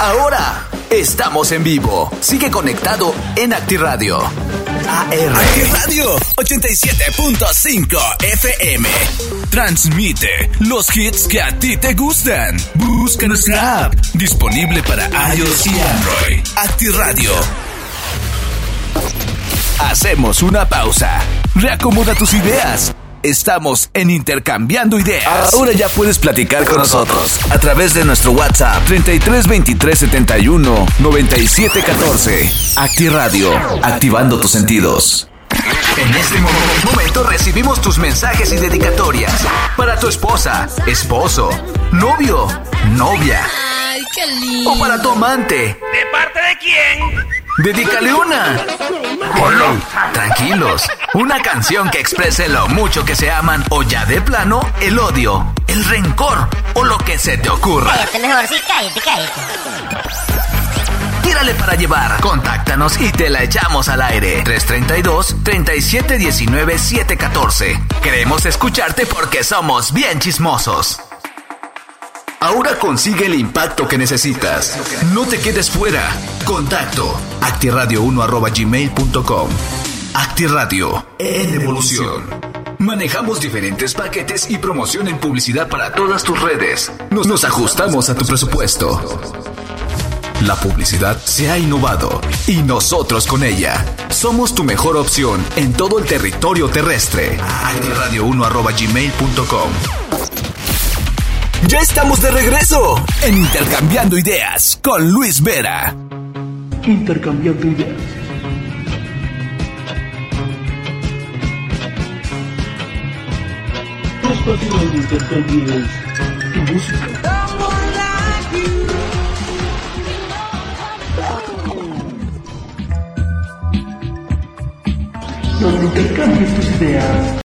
Ahora estamos en vivo. Sigue conectado en ActiRadio. AR. Radio 87.5 FM. Transmite los hits que a ti te gustan. Busca nuestra app. Disponible para iOS y Android. ActiRadio. Hacemos una pausa. Reacomoda tus ideas. Estamos en Intercambiando Ideas. Ahora ya puedes platicar con nosotros a través de nuestro WhatsApp 33 23 71 97 14. Acti Radio, activando tus sentidos. En este momento recibimos tus mensajes y dedicatorias para tu esposa, esposo, novio, novia. Ay, qué lindo. O para tu amante. ¿De parte de quién? Dedícale una. Tranquilos. Una canción que exprese lo mucho que se aman o ya de plano el odio, el rencor o lo que se te ocurra. Cállate mejor, sí, cállate, cállate. Tírale para llevar. Contáctanos y te la echamos al aire. 332-3719-714. Queremos escucharte porque somos bien chismosos. Ahora consigue el impacto que necesitas. No te quedes fuera. Contacto. actiradio1 Actiradio en evolución. Manejamos diferentes paquetes y promoción en publicidad para todas tus redes. Nos, nos ajustamos a tu presupuesto. La publicidad se ha innovado y nosotros con ella. Somos tu mejor opción en todo el territorio terrestre. actiradio1 Ya estamos de regreso en Intercambiando Ideas con Luis Vera. Intercambiando ideas. Donde intercambies tu música. Donde intercambies tus ideas.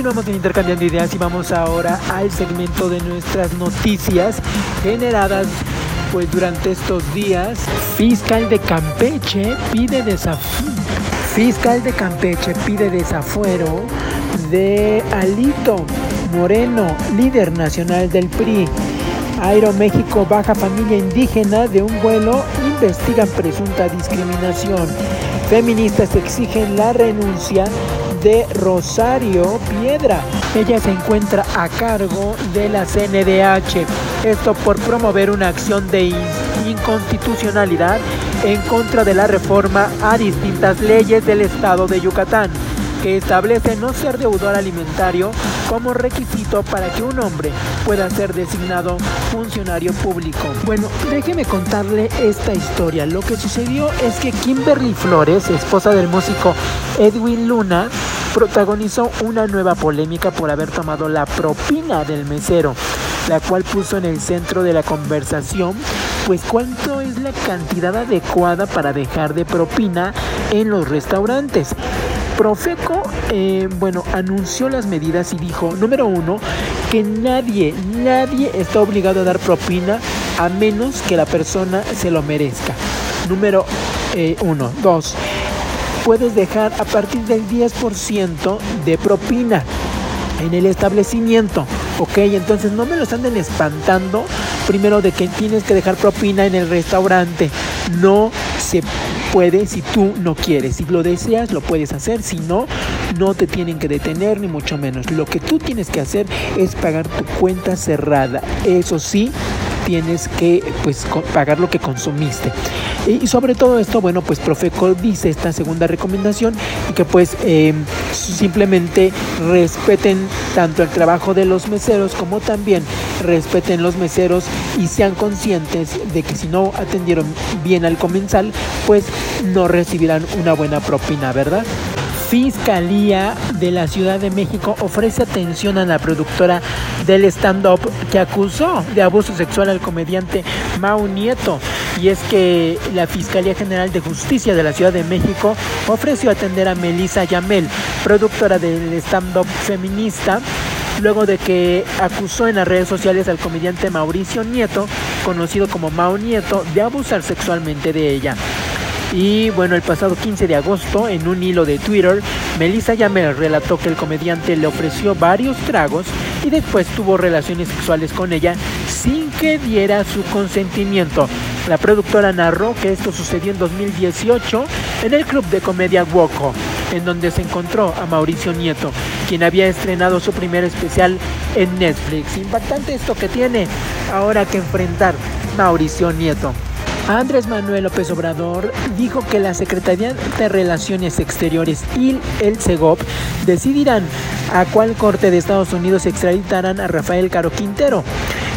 Continuamos en Intercambiando Ideas y vamos ahora al segmento de nuestras noticias generadas pues durante estos días. Fiscal de Campeche pide desafuero. Fiscal de Campeche pide desafuero de Alito Moreno, líder nacional del PRI. Aeroméxico baja familia indígena de un vuelo, investigan presunta discriminación. Feministas exigen la renuncia de Rosario Piedra. Ella se encuentra a cargo de la CNDH. Esto por promover una acción de inconstitucionalidad en contra de la reforma a distintas leyes del estado de Yucatán que establece no ser deudor alimentario como requisito para que un hombre pueda ser designado funcionario público. Bueno, déjeme contarle esta historia. Lo que sucedió es que Kimberly Flores, esposa del músico Edwin Luna, protagonizó una nueva polémica por haber tomado la propina del mesero, la cual puso en el centro de la conversación, pues cuánto es la cantidad adecuada para dejar de propina en los restaurantes. Profeco, eh, bueno, anunció las medidas y dijo, número uno, que nadie, nadie está obligado a dar propina a menos que la persona se lo merezca. Número eh, uno. Dos, puedes dejar a partir del 10% de propina en el establecimiento. Ok, entonces no me los anden espantando primero de que tienes que dejar propina en el restaurante. No se puede si tú no quieres. Si lo deseas, lo puedes hacer. Si no, no te tienen que detener, ni mucho menos. Lo que tú tienes que hacer es pagar tu cuenta cerrada. Eso sí, tienes que pues pagar lo que consumiste. Y sobre todo esto, bueno, pues Profeco dice esta segunda recomendación y que pues eh, simplemente respeten tanto el trabajo de los meseros como también respeten los meseros y sean conscientes de que si no atendieron bien al comensal, pues no recibirán una buena propina, ¿verdad? Fiscalía de la Ciudad de México ofrece atención a la productora del stand-up que acusó de abuso sexual al comediante Mau Nieto. Y es que la Fiscalía General de Justicia de la Ciudad de México ofreció atender a Melissa Yamel, productora del stand-up feminista, luego de que acusó en las redes sociales al comediante Mauricio Nieto, conocido como Mau Nieto, de abusar sexualmente de ella. Y bueno, el pasado 15 de agosto, en un hilo de Twitter, Melissa Yamel relató que el comediante le ofreció varios tragos y después tuvo relaciones sexuales con ella sin que diera su consentimiento. La productora narró que esto sucedió en 2018 en el club de comedia Woco, en donde se encontró a Mauricio Nieto, quien había estrenado su primer especial en Netflix. Impactante esto que tiene ahora que enfrentar Mauricio Nieto. Andrés Manuel López Obrador dijo que la Secretaría de Relaciones Exteriores y el CEGOP decidirán a cuál corte de Estados Unidos extraditarán a Rafael Caro Quintero.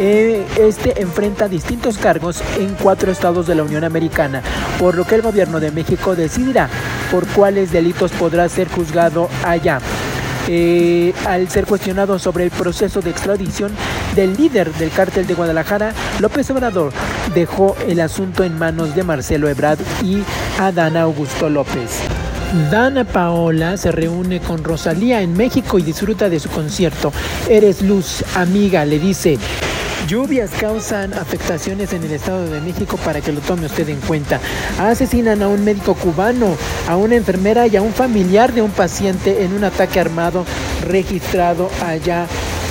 Eh, este enfrenta distintos cargos en cuatro estados de la Unión Americana, por lo que el gobierno de México decidirá por cuáles delitos podrá ser juzgado allá. Eh, al ser cuestionado sobre el proceso de extradición del líder del cártel de Guadalajara, López Obrador dejó el asunto en manos de Marcelo Ebrard y Adán Augusto López. Dana Paola se reúne con Rosalía en México y disfruta de su concierto. Eres luz, amiga, le dice. Lluvias causan afectaciones en el Estado de México para que lo tome usted en cuenta. Asesinan a un médico cubano, a una enfermera y a un familiar de un paciente en un ataque armado registrado allá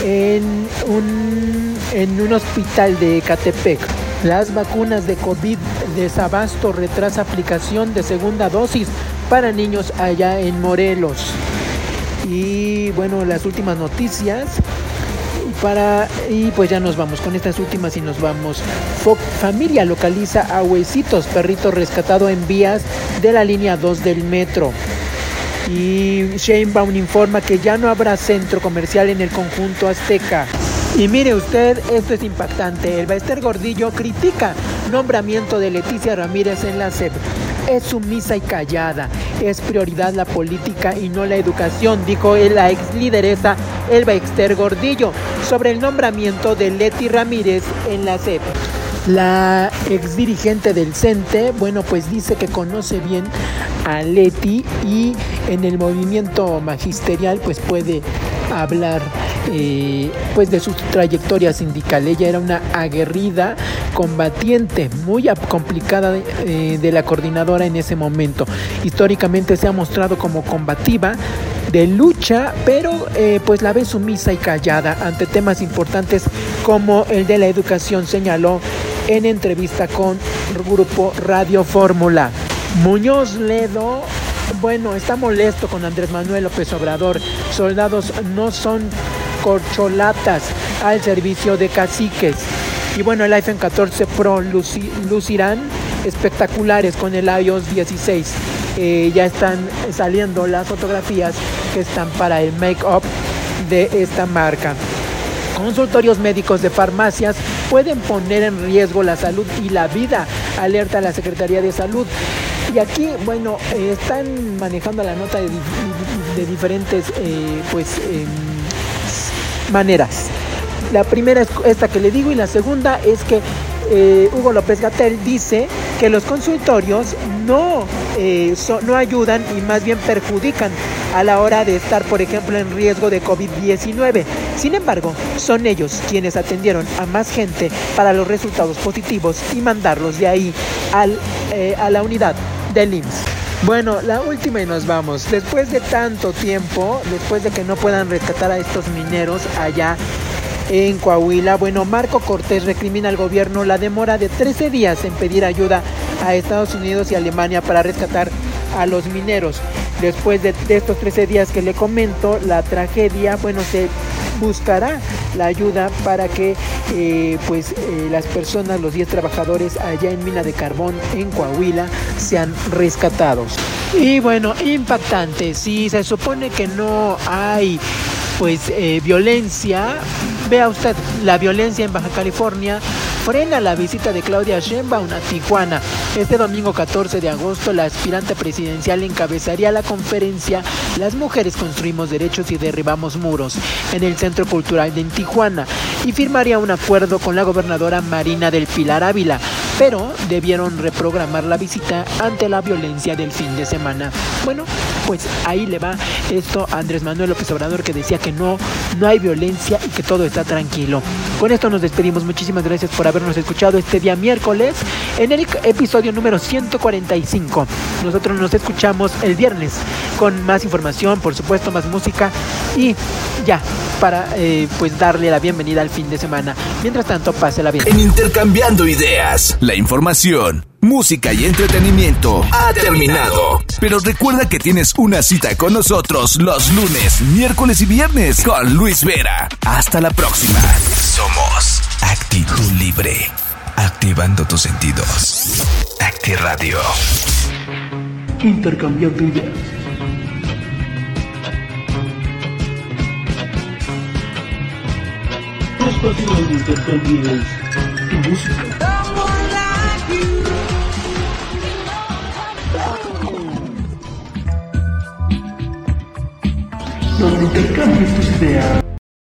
en un, en un hospital de Ecatepec. Las vacunas de COVID desabasto retrasa aplicación de segunda dosis para niños allá en Morelos. Y bueno, las últimas noticias para y pues ya nos vamos con estas últimas y nos vamos. familia localiza a Huesitos, perrito rescatado en vías de la línea 2 del metro. Y Sheinbaum informa que ya no habrá centro comercial en el conjunto azteca. Y mire usted, esto es impactante. El Baester Gordillo critica nombramiento de Leticia Ramírez en la SEP. Es sumisa y callada. Es prioridad la política y no la educación, dijo la ex lideresa Elba Exter Gordillo sobre el nombramiento de Leti Ramírez en la SEP. La ex dirigente del CENTE, bueno, pues dice que conoce bien a Leti y en el movimiento magisterial pues puede hablar eh, pues de su trayectoria sindical. Ella era una aguerrida combatiente, muy complicada eh, de la coordinadora en ese momento. Históricamente se ha mostrado como combativa, de lucha, pero eh, pues la ve sumisa y callada ante temas importantes como el de la educación, señaló en entrevista con Grupo Radio Fórmula. Muñoz Ledo bueno, está molesto con Andrés Manuel López Obrador. Soldados no son corcholatas al servicio de caciques. Y bueno, el iPhone 14 Pro lucirán espectaculares con el iOS 16. Eh, ya están saliendo las fotografías que están para el make-up de esta marca. Consultorios médicos de farmacias pueden poner en riesgo la salud y la vida, alerta la Secretaría de Salud. Y aquí, bueno, eh, están manejando la nota de, diferentes eh, pues, em, maneras. La primera es esta que le digo y la segunda es que eh, Hugo López Gatel dice que los consultorios no, no ayudan y más bien perjudican a la hora de estar, por ejemplo, en riesgo de COVID-19. Sin embargo, son ellos quienes atendieron a más gente para los resultados positivos y mandarlos de ahí a la unidad del IMSS. Bueno, la última y nos vamos. Después de tanto tiempo, después de que no puedan rescatar a estos mineros allá en Coahuila, bueno, Marco Cortés recrimina al gobierno la demora de 13 días en pedir ayuda a Estados Unidos y Alemania para rescatar a los mineros. Después de, estos 13 días que le comento, la tragedia, bueno, se buscará la ayuda para que eh, pues eh, las personas, los 10 trabajadores allá en mina de carbón en Coahuila sean rescatados. Y bueno, impactante, si se supone que no hay pues eh, violencia, vea usted la violencia en Baja California frena la visita de Claudia Sheinbaum a Tijuana. Este domingo 14 de agosto, la aspirante presidencial encabezaría la conferencia Las mujeres construimos derechos y derribamos muros en el Centro Cultural de Tijuana y firmaría un acuerdo con la gobernadora Marina del Pilar Ávila, pero debieron reprogramar la visita ante la violencia del fin de semana. Bueno, pues ahí le va esto a Andrés Manuel López Obrador que decía que no, no hay violencia y que todo está tranquilo. Con esto nos despedimos. Muchísimas gracias por habernos escuchado este día miércoles en el episodio número 145. Nosotros nos escuchamos el viernes con más información, por supuesto, más música y ya para eh, pues darle la bienvenida al fin de semana. Mientras tanto, pásela bien. En Intercambiando Ideas, la información, música y entretenimiento ha terminado. Pero recuerda que tienes una cita con nosotros los lunes, miércoles y viernes con Luis Vera. Hasta la próxima. Somos Actitud Libre. Activando tus sentidos. Acti Radio. Intercambiando ideas. Tu espacio donde intercambies tu música. Donde intercambies tus ideas.